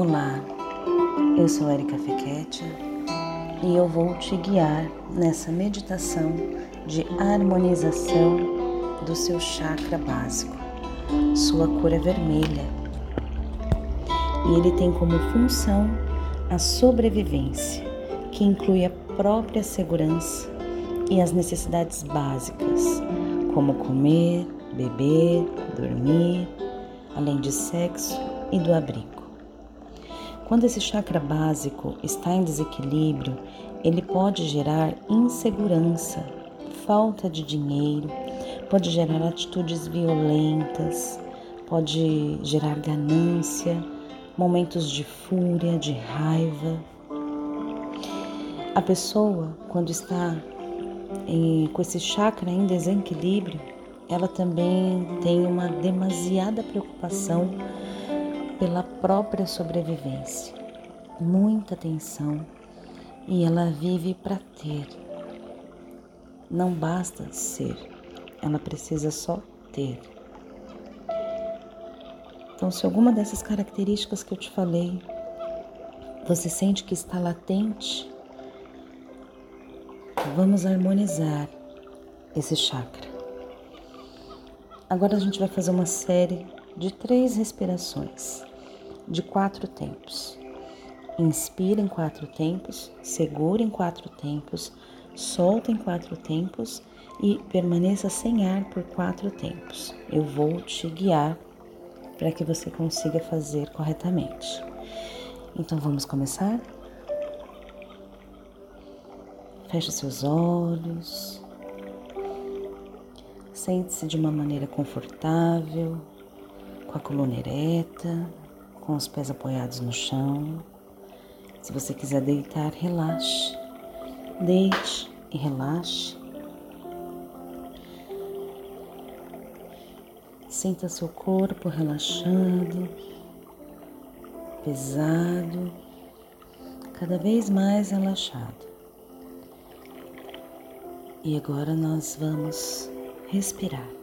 Olá, eu sou Erika Fequete e eu vou te guiar nessa meditação de harmonização do seu chakra básico. Sua cor é vermelha e ele tem como função a sobrevivência, que inclui a própria segurança e as necessidades básicas, como comer, beber, dormir, além de sexo e do abrigo. Quando esse chakra básico está em desequilíbrio, ele pode gerar insegurança, falta de dinheiro, pode gerar atitudes violentas, pode gerar ganância, momentos de fúria, de raiva. A pessoa, quando está em, com esse chakra em desequilíbrio, ela também tem uma demasiada preocupação pela própria sobrevivência, muita tensão e ela vive para ter. Não basta ser, ela precisa só ter. Então, se alguma dessas características que eu te falei, você sente que está latente, vamos harmonizar esse chakra. Agora a gente vai fazer uma série de três respirações, de quatro tempos. Inspira em quatro tempos, segura em quatro tempos, solta em quatro tempos e permaneça sem ar por quatro tempos. Eu vou te guiar para que você consiga fazer corretamente. Então vamos começar? Feche seus olhos. Sente-se de uma maneira confortável, com a coluna ereta, com os pés apoiados no chão. Se você quiser deitar, relaxe. Deite e relaxe. Sinta seu corpo relaxando, pesado, cada vez mais relaxado. E agora nós vamos respirar.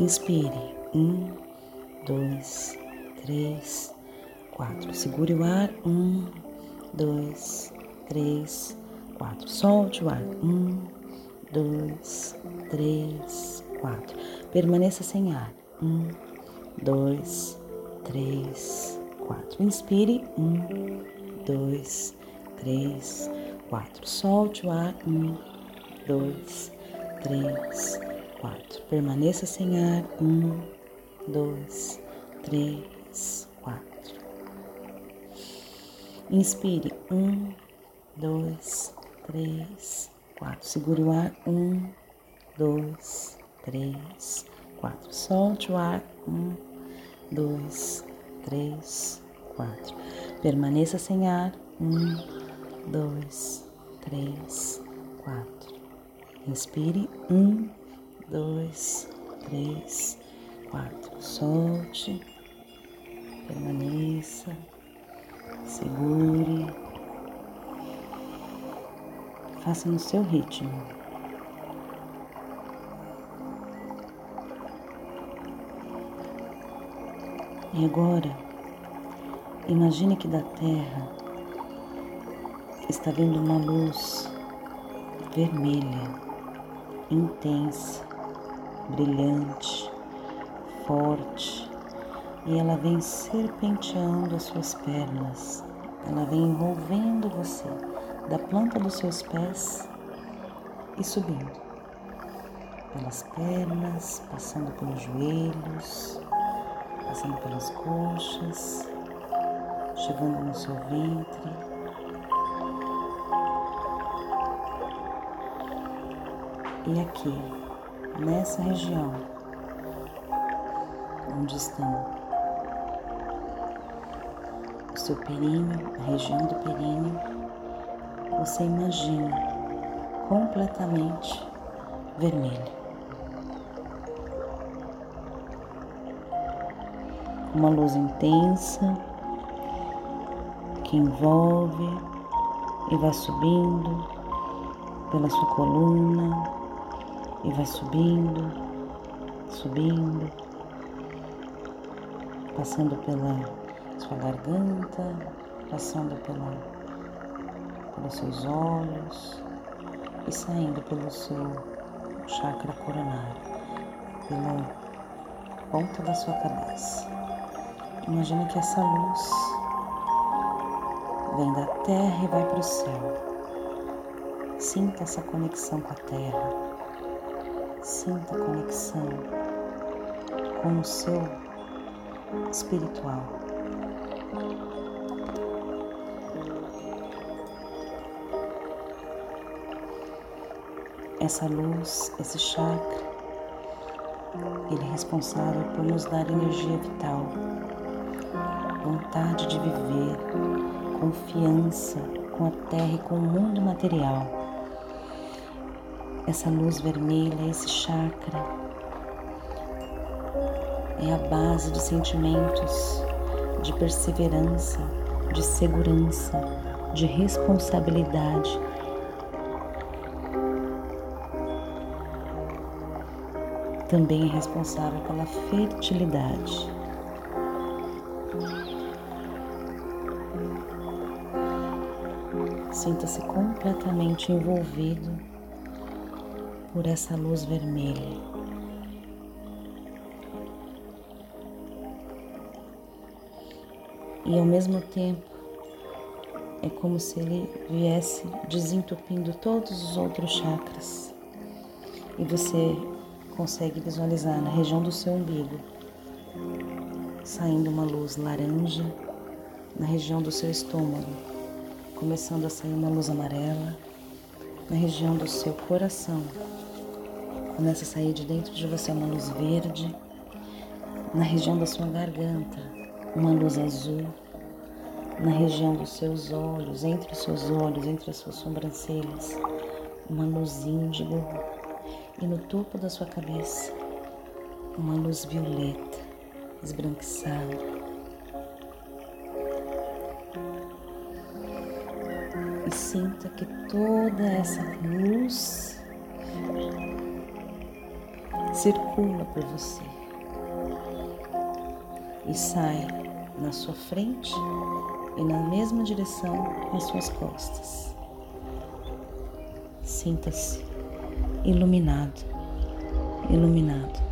Inspire. Um, dois, três, quatro. Segure o ar. Um, dois, três, quatro. Solte o ar. Um, dois, três, quatro. Permaneça sem ar. Um, dois, três, quatro. Inspire. Um, dois, três, quatro. Solte o ar. Um, dois, três, quatro. Permaneça sem ar. Um, dois, três, quatro. Inspire. Um, dois, três, quatro. Segure o ar. Um, dois, três, quatro. Solte o ar. Um, dois, três, quatro. Permaneça sem ar. Um, dois, três, quatro. Inspire. Um, dois, três, quatro. Solte. Permaneça. Segure. Faça no seu ritmo. E agora, imagine que da terra está vindo uma luz vermelha, intensa, brilhante, forte, e ela vem serpenteando as suas pernas, ela vem envolvendo você da planta dos seus pés e subindo pelas pernas, passando pelos joelhos, passando pelas coxas, chegando no seu ventre. E aqui, nessa região, onde estão o seu períneo, a região do períneo, você imagina completamente vermelho. Uma luz intensa que envolve e vai subindo pela sua coluna e vai subindo subindo, passando pela sua garganta, passando pela, pelos seus olhos e saindo pelo seu chakra coronário, pela ponta da sua cabeça. Imagine que essa luz vem da terra e vai para o céu. Sinta essa conexão com a terra. Sinta conexão com o seu espiritual. Essa luz, esse chakra, ele é responsável por nos dar energia vital, vontade de viver, confiança com a terra e com o mundo material. Essa luz vermelha, esse chakra, é a base de sentimentos de perseverança, de segurança, de responsabilidade. Também é responsável pela fertilidade. Sinta-se completamente envolvido por essa luz vermelha. E ao mesmo tempo é como se ele viesse desentupindo todos os outros chakras. E você consegue visualizar na região do seu umbigo saindo uma luz laranja, na região do seu estômago começando a sair uma luz amarela na região do seu coração. Começa a sair de dentro de você uma luz verde, na região da sua garganta, uma luz azul, na região dos seus olhos, entre os seus olhos, entre as suas sobrancelhas, uma luz índigo, e no topo da sua cabeça, uma luz violeta, esbranquiçada. E sinta que toda essa luz circula por você e sai na sua frente e na mesma direção nas suas costas. Sinta-se iluminado, iluminado.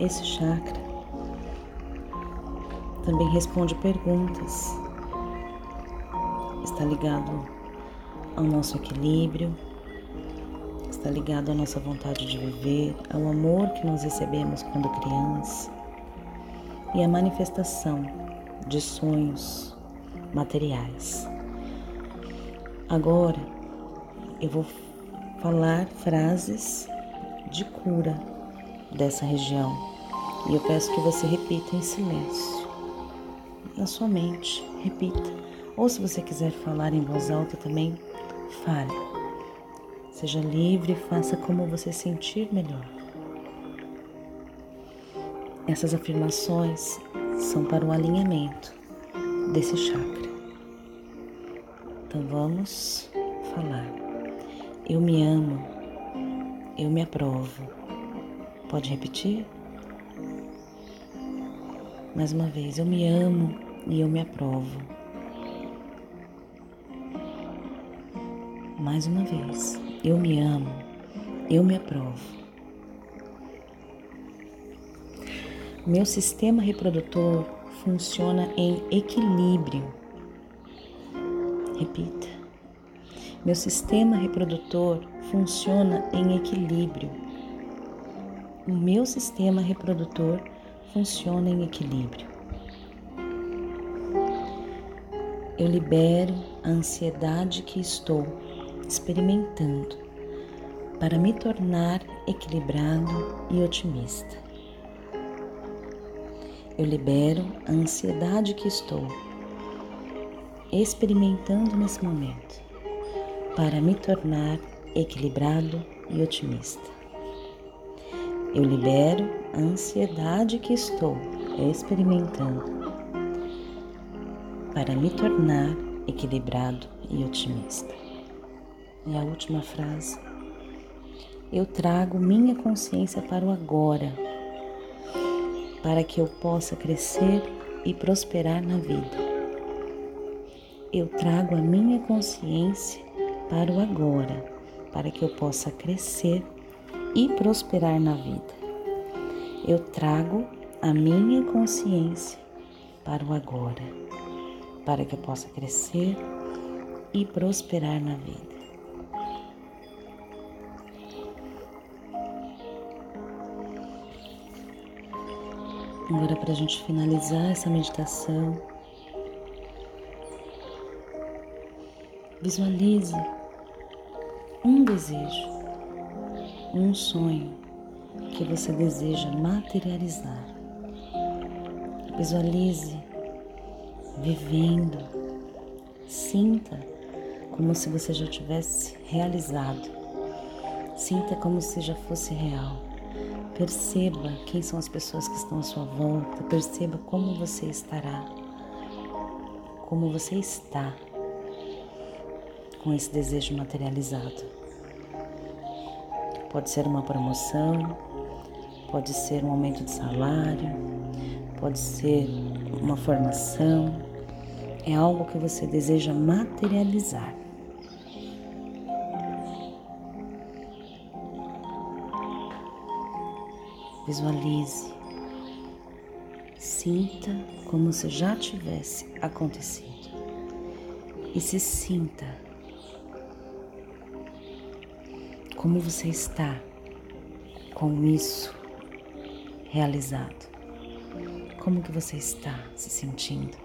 Esse chakra. Também responde perguntas. Está ligado ao nosso equilíbrio, está ligado à nossa vontade de viver, ao amor que nós recebemos quando criança. E à manifestação de sonhos materiais. Agora eu vou falar frases de cura dessa região e eu peço que você repita em silêncio, na sua mente, repita. Ou se você quiser falar em voz alta também, fale. Seja livre, faça como você sentir melhor. Essas afirmações são para o alinhamento desse chakra. Então vamos falar. Eu me amo, eu me aprovo. Pode repetir? Mais uma vez, eu me amo e eu me aprovo. Mais uma vez, eu me amo, eu me aprovo. Meu sistema reprodutor funciona em equilíbrio. Repita. Meu sistema reprodutor funciona em equilíbrio. O meu sistema reprodutor funciona em equilíbrio. Eu libero a ansiedade que estou experimentando para me tornar equilibrado e otimista. Eu libero a ansiedade que estou experimentando nesse momento para me tornar equilibrado e otimista. Eu libero a ansiedade que estou experimentando para me tornar equilibrado e otimista. E a última frase. Eu trago minha consciência para o agora, para que eu possa crescer e prosperar na vida. Eu trago a minha consciência para o agora, para que eu possa crescer e prosperar na vida. Eu trago a minha consciência para o agora, para que eu possa crescer e prosperar na vida. Agora, para a gente finalizar essa meditação, visualize um desejo, um sonho que você deseja materializar. Visualize vivendo, sinta como se você já tivesse realizado, sinta como se já fosse real. Perceba quem são as pessoas que estão à sua volta, perceba como você estará, como você está com esse desejo materializado. Pode ser uma promoção, pode ser um aumento de salário, pode ser uma formação, é algo que você deseja materializar. Visualize, sinta como se já tivesse acontecido. E se sinta como você está com isso realizado. Como que você está se sentindo?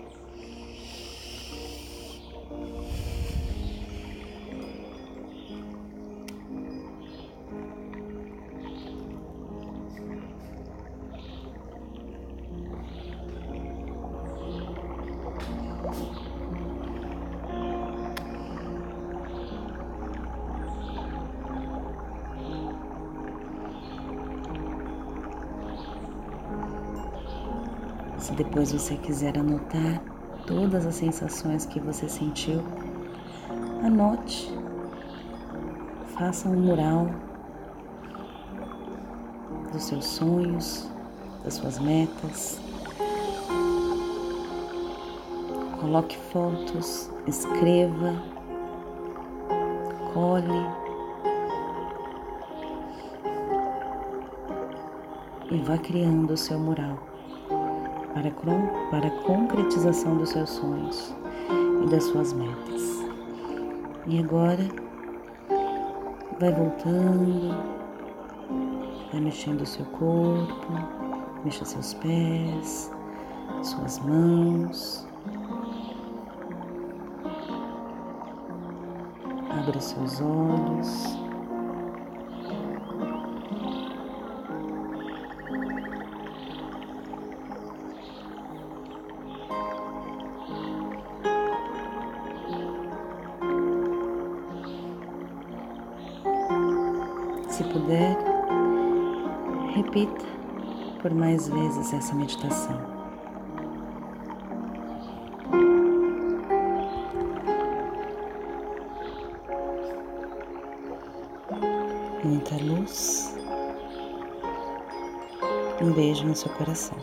Se depois você quiser anotar todas as sensações que você sentiu, anote, faça um mural dos seus sonhos, das suas metas. Coloque fotos, escreva, colhe e vá criando o seu mural para, para a concretização dos seus sonhos e das suas metas. E agora, vai voltando, vai mexendo o seu corpo, mexa seus pés, suas mãos. Abra seus olhos. Se puder, repita por mais vezes essa meditação. Muita luz. Um beijo no seu coração.